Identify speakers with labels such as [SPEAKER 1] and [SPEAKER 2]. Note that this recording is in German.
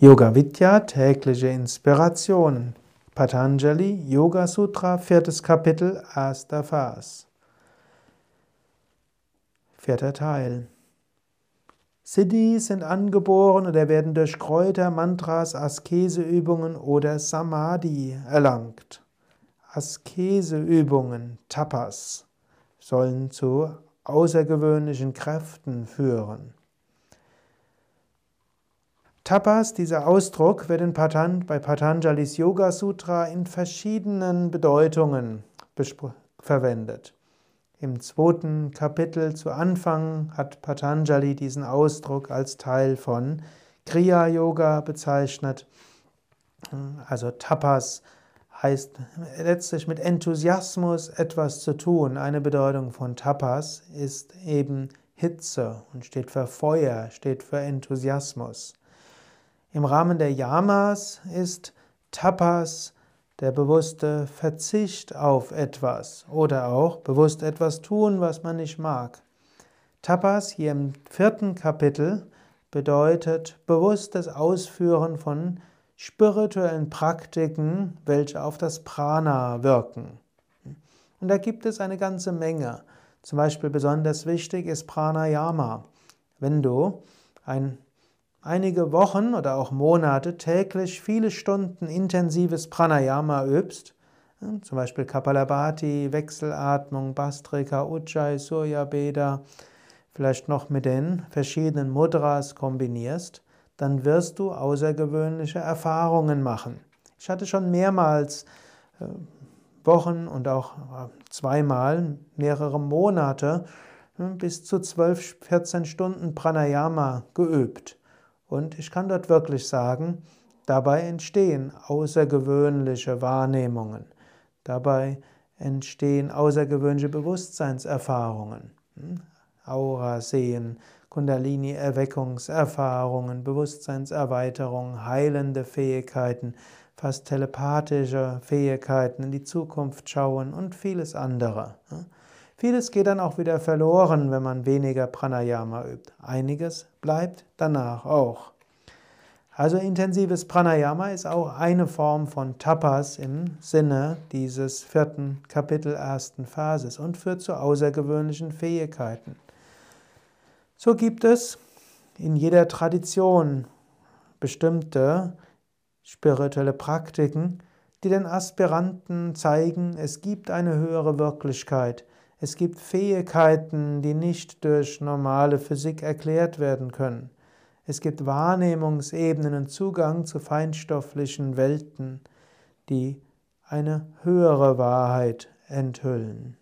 [SPEAKER 1] Yoga Vidya tägliche Inspiration. Patanjali Yoga Sutra, viertes Kapitel, erster Vers. Vierter Teil. Siddhis sind angeboren oder werden durch Kräuter, Mantras, Askeseübungen oder Samadhi erlangt. Askeseübungen, Tapas, sollen zu außergewöhnlichen Kräften führen. Tapas, dieser Ausdruck, wird in Patan, bei Patanjalis Yoga Sutra in verschiedenen Bedeutungen verwendet. Im zweiten Kapitel zu Anfang hat Patanjali diesen Ausdruck als Teil von Kriya Yoga bezeichnet. Also Tapas heißt letztlich mit Enthusiasmus etwas zu tun. Eine Bedeutung von Tapas ist eben Hitze und steht für Feuer, steht für Enthusiasmus. Im Rahmen der Yamas ist Tapas der bewusste Verzicht auf etwas oder auch bewusst etwas tun, was man nicht mag. Tapas hier im vierten Kapitel bedeutet bewusstes Ausführen von spirituellen Praktiken, welche auf das Prana wirken. Und da gibt es eine ganze Menge. Zum Beispiel besonders wichtig ist Pranayama. Wenn du ein einige Wochen oder auch Monate täglich viele Stunden intensives Pranayama übst, zum Beispiel Kapalabhati, Wechselatmung, Bastrika, Ujjayi, Surya Beda, vielleicht noch mit den verschiedenen Mudras kombinierst, dann wirst du außergewöhnliche Erfahrungen machen. Ich hatte schon mehrmals äh, Wochen und auch äh, zweimal mehrere Monate bis zu 12, 14 Stunden Pranayama geübt. Und ich kann dort wirklich sagen, dabei entstehen außergewöhnliche Wahrnehmungen. Dabei entstehen außergewöhnliche Bewusstseinserfahrungen. Hm? Aura sehen, Kundalini-Erweckungserfahrungen, Bewusstseinserweiterung, heilende Fähigkeiten, fast telepathische Fähigkeiten in die Zukunft schauen und vieles andere. Vieles geht dann auch wieder verloren, wenn man weniger Pranayama übt. Einiges bleibt danach auch. Also intensives Pranayama ist auch eine Form von Tapas im Sinne dieses vierten Kapitel ersten Phases und führt zu außergewöhnlichen Fähigkeiten. So gibt es in jeder Tradition bestimmte spirituelle Praktiken, die den Aspiranten zeigen, es gibt eine höhere Wirklichkeit, es gibt Fähigkeiten, die nicht durch normale Physik erklärt werden können. Es gibt Wahrnehmungsebenen und Zugang zu feinstofflichen Welten, die eine höhere Wahrheit enthüllen.